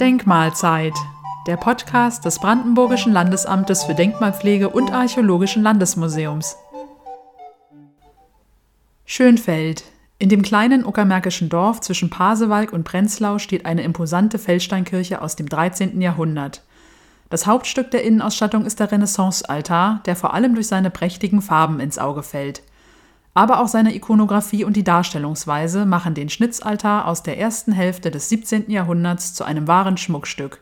Denkmalzeit, der Podcast des Brandenburgischen Landesamtes für Denkmalpflege und Archäologischen Landesmuseums. Schönfeld. In dem kleinen uckermärkischen Dorf zwischen Pasewalk und Prenzlau steht eine imposante Feldsteinkirche aus dem 13. Jahrhundert. Das Hauptstück der Innenausstattung ist der Renaissance-Altar, der vor allem durch seine prächtigen Farben ins Auge fällt. Aber auch seine Ikonographie und die Darstellungsweise machen den Schnitzaltar aus der ersten Hälfte des 17. Jahrhunderts zu einem wahren Schmuckstück.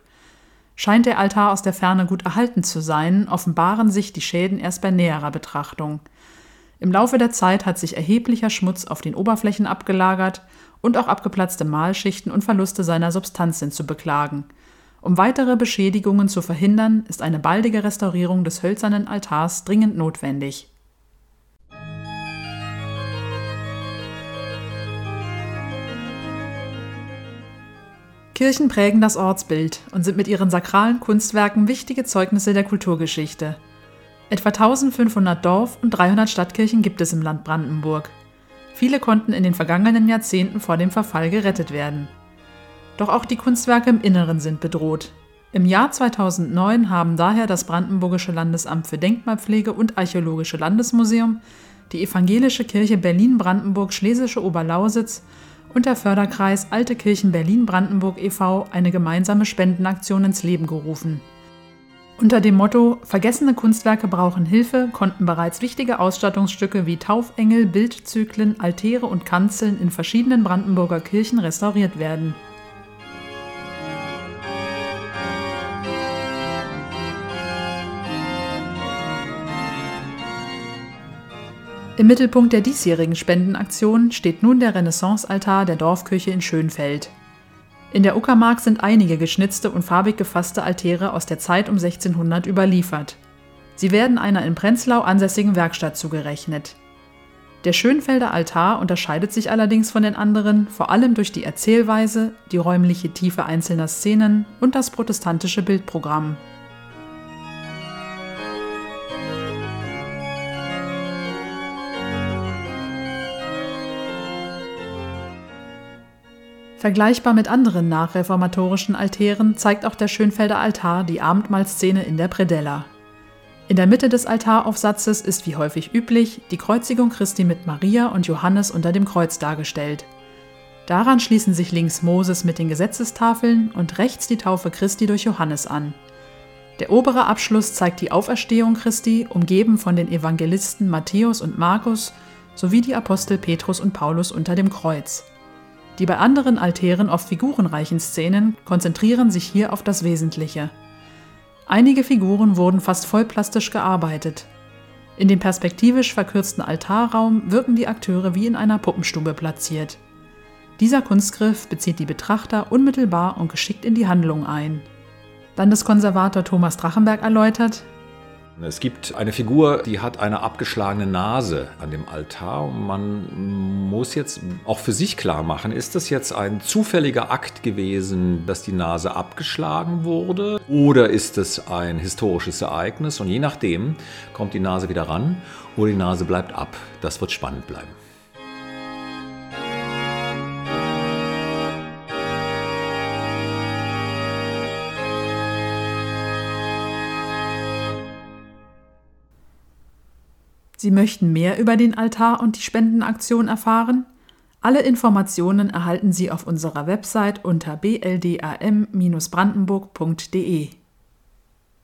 Scheint der Altar aus der Ferne gut erhalten zu sein, offenbaren sich die Schäden erst bei näherer Betrachtung. Im Laufe der Zeit hat sich erheblicher Schmutz auf den Oberflächen abgelagert und auch abgeplatzte Malschichten und Verluste seiner Substanz sind zu beklagen. Um weitere Beschädigungen zu verhindern, ist eine baldige Restaurierung des hölzernen Altars dringend notwendig Kirchen prägen das Ortsbild und sind mit ihren sakralen Kunstwerken wichtige Zeugnisse der Kulturgeschichte. Etwa 1500 Dorf- und 300 Stadtkirchen gibt es im Land Brandenburg. Viele konnten in den vergangenen Jahrzehnten vor dem Verfall gerettet werden. Doch auch die Kunstwerke im Inneren sind bedroht. Im Jahr 2009 haben daher das Brandenburgische Landesamt für Denkmalpflege und Archäologische Landesmuseum, die Evangelische Kirche Berlin-Brandenburg-Schlesische Oberlausitz und der Förderkreis Alte Kirchen Berlin-Brandenburg e.V. eine gemeinsame Spendenaktion ins Leben gerufen. Unter dem Motto Vergessene Kunstwerke brauchen Hilfe konnten bereits wichtige Ausstattungsstücke wie Taufengel, Bildzyklen, Altäre und Kanzeln in verschiedenen Brandenburger Kirchen restauriert werden. Im Mittelpunkt der diesjährigen Spendenaktion steht nun der Renaissancealtar der Dorfkirche in Schönfeld. In der Uckermark sind einige geschnitzte und farbig gefasste Altäre aus der Zeit um 1600 überliefert. Sie werden einer in Prenzlau ansässigen Werkstatt zugerechnet. Der Schönfelder Altar unterscheidet sich allerdings von den anderen vor allem durch die Erzählweise, die räumliche Tiefe einzelner Szenen und das protestantische Bildprogramm. Vergleichbar mit anderen nachreformatorischen Altären zeigt auch der Schönfelder Altar die Abendmahlszene in der Predella. In der Mitte des Altaraufsatzes ist wie häufig üblich die Kreuzigung Christi mit Maria und Johannes unter dem Kreuz dargestellt. Daran schließen sich links Moses mit den Gesetzestafeln und rechts die Taufe Christi durch Johannes an. Der obere Abschluss zeigt die Auferstehung Christi, umgeben von den Evangelisten Matthäus und Markus sowie die Apostel Petrus und Paulus unter dem Kreuz. Die bei anderen Altären oft figurenreichen Szenen konzentrieren sich hier auf das Wesentliche. Einige Figuren wurden fast vollplastisch gearbeitet. In dem perspektivisch verkürzten Altarraum wirken die Akteure wie in einer Puppenstube platziert. Dieser Kunstgriff bezieht die Betrachter unmittelbar und geschickt in die Handlung ein. Landeskonservator Thomas Drachenberg erläutert, es gibt eine Figur, die hat eine abgeschlagene Nase an dem Altar und man muss jetzt auch für sich klar machen, ist das jetzt ein zufälliger Akt gewesen, dass die Nase abgeschlagen wurde oder ist es ein historisches Ereignis und je nachdem kommt die Nase wieder ran oder die Nase bleibt ab. Das wird spannend bleiben. Sie möchten mehr über den Altar und die Spendenaktion erfahren? Alle Informationen erhalten Sie auf unserer Website unter bldam-brandenburg.de.